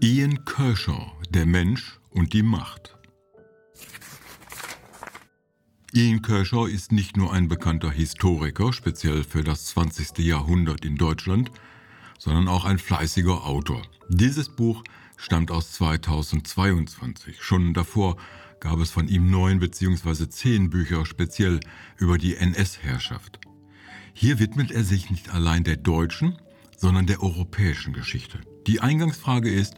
Ian Kershaw, der Mensch und die Macht. Ian Kershaw ist nicht nur ein bekannter Historiker, speziell für das 20. Jahrhundert in Deutschland, sondern auch ein fleißiger Autor. Dieses Buch stammt aus 2022. Schon davor gab es von ihm neun bzw. zehn Bücher speziell über die NS-Herrschaft. Hier widmet er sich nicht allein der deutschen, sondern der europäischen Geschichte. Die Eingangsfrage ist,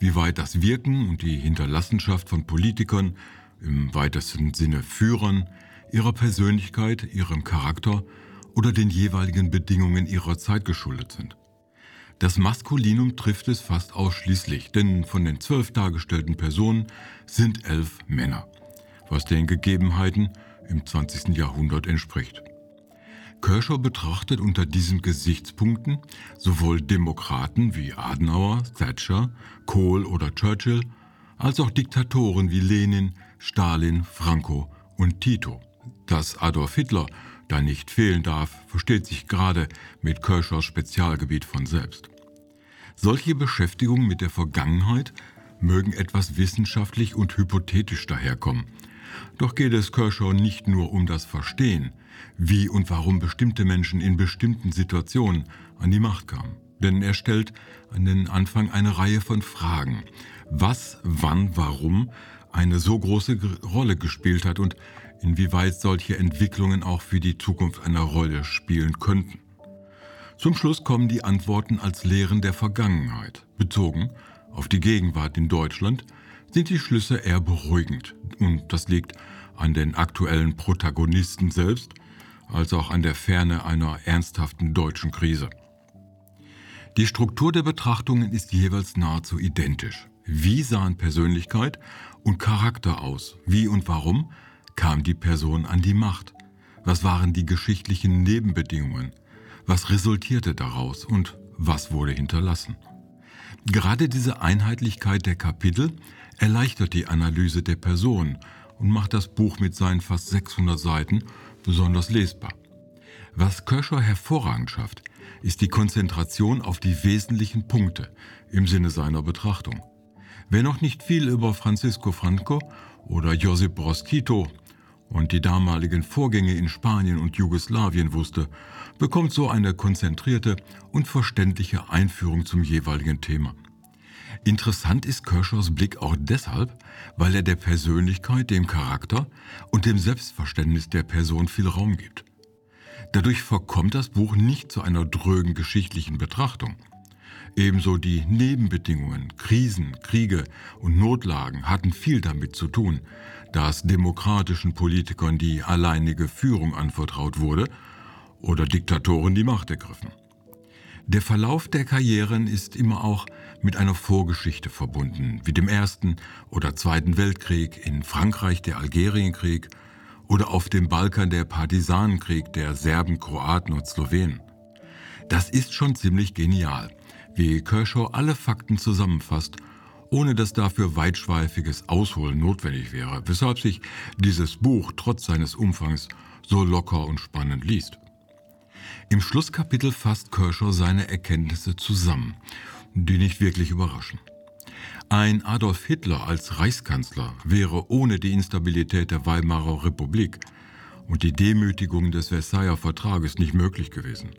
wie weit das Wirken und die Hinterlassenschaft von Politikern, im weitesten Sinne Führern, ihrer Persönlichkeit, ihrem Charakter oder den jeweiligen Bedingungen ihrer Zeit geschuldet sind. Das Maskulinum trifft es fast ausschließlich, denn von den zwölf dargestellten Personen sind elf Männer, was den Gegebenheiten im 20. Jahrhundert entspricht. Kershaw betrachtet unter diesen Gesichtspunkten sowohl Demokraten wie Adenauer, Thatcher, Kohl oder Churchill, als auch Diktatoren wie Lenin, Stalin, Franco und Tito. Dass Adolf Hitler da nicht fehlen darf, versteht sich gerade mit Kershaws Spezialgebiet von selbst. Solche Beschäftigungen mit der Vergangenheit mögen etwas wissenschaftlich und hypothetisch daherkommen. Doch geht es Kershaw nicht nur um das Verstehen, wie und warum bestimmte Menschen in bestimmten Situationen an die Macht kamen. Denn er stellt an den Anfang eine Reihe von Fragen. Was, wann, warum eine so große Rolle gespielt hat und inwieweit solche Entwicklungen auch für die Zukunft eine Rolle spielen könnten. Zum Schluss kommen die Antworten als Lehren der Vergangenheit. Bezogen auf die Gegenwart in Deutschland sind die Schlüsse eher beruhigend. Und das liegt an den aktuellen Protagonisten selbst als auch an der Ferne einer ernsthaften deutschen Krise. Die Struktur der Betrachtungen ist jeweils nahezu identisch. Wie sahen Persönlichkeit und Charakter aus? Wie und warum kam die Person an die Macht? Was waren die geschichtlichen Nebenbedingungen? Was resultierte daraus und was wurde hinterlassen? Gerade diese Einheitlichkeit der Kapitel erleichtert die Analyse der Person und macht das Buch mit seinen fast 600 Seiten besonders lesbar. Was Kershaw hervorragend schafft, ist die Konzentration auf die wesentlichen Punkte im Sinne seiner Betrachtung. Wer noch nicht viel über Francisco Franco oder Josip Broz Tito und die damaligen Vorgänge in Spanien und Jugoslawien wusste, bekommt so eine konzentrierte und verständliche Einführung zum jeweiligen Thema. Interessant ist Kershaws Blick auch deshalb, weil er der Persönlichkeit, dem Charakter und dem Selbstverständnis der Person viel Raum gibt. Dadurch verkommt das Buch nicht zu einer drögen geschichtlichen Betrachtung. Ebenso die Nebenbedingungen, Krisen, Kriege und Notlagen hatten viel damit zu tun, dass demokratischen Politikern die alleinige Führung anvertraut wurde oder Diktatoren die Macht ergriffen. Der Verlauf der Karrieren ist immer auch mit einer Vorgeschichte verbunden, wie dem Ersten oder Zweiten Weltkrieg, in Frankreich der Algerienkrieg oder auf dem Balkan der Partisanenkrieg der Serben, Kroaten und Slowenen. Das ist schon ziemlich genial, wie Kershaw alle Fakten zusammenfasst, ohne dass dafür weitschweifiges Ausholen notwendig wäre, weshalb sich dieses Buch trotz seines Umfangs so locker und spannend liest. Im Schlusskapitel fasst Kershaw seine Erkenntnisse zusammen, die nicht wirklich überraschen. Ein Adolf Hitler als Reichskanzler wäre ohne die Instabilität der Weimarer Republik und die Demütigung des Versailler Vertrages nicht möglich gewesen.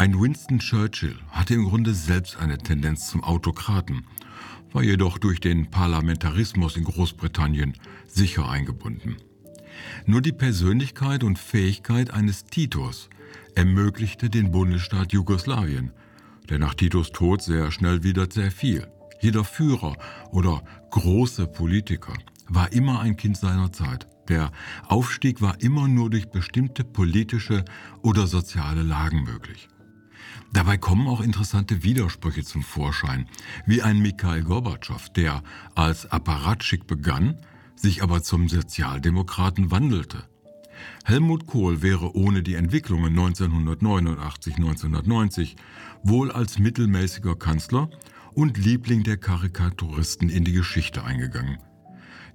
Ein Winston Churchill hatte im Grunde selbst eine Tendenz zum Autokraten, war jedoch durch den Parlamentarismus in Großbritannien sicher eingebunden. Nur die Persönlichkeit und Fähigkeit eines Titus ermöglichte den Bundesstaat Jugoslawien, der nach Titos Tod sehr schnell wieder zerfiel. Jeder Führer oder große Politiker war immer ein Kind seiner Zeit. Der Aufstieg war immer nur durch bestimmte politische oder soziale Lagen möglich. Dabei kommen auch interessante Widersprüche zum Vorschein, wie ein Mikhail Gorbatschow, der als Apparatschik begann, sich aber zum Sozialdemokraten wandelte. Helmut Kohl wäre ohne die Entwicklungen 1989-1990 wohl als mittelmäßiger Kanzler und Liebling der Karikaturisten in die Geschichte eingegangen.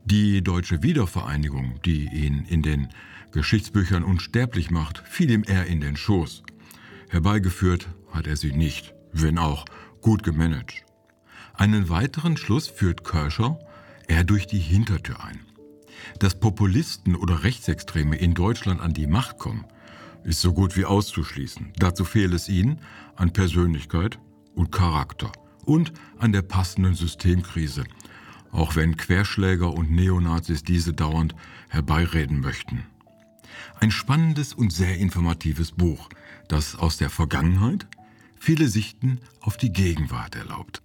Die deutsche Wiedervereinigung, die ihn in den Geschichtsbüchern unsterblich macht, fiel ihm eher in den Schoß. Herbeigeführt hat er sie nicht, wenn auch gut gemanagt. Einen weiteren Schluss führt Kershaw eher durch die Hintertür ein. Dass Populisten oder Rechtsextreme in Deutschland an die Macht kommen, ist so gut wie auszuschließen. Dazu fehlt es ihnen an Persönlichkeit und Charakter und an der passenden Systemkrise, auch wenn Querschläger und Neonazis diese dauernd herbeireden möchten. Ein spannendes und sehr informatives Buch, das aus der Vergangenheit viele Sichten auf die Gegenwart erlaubt.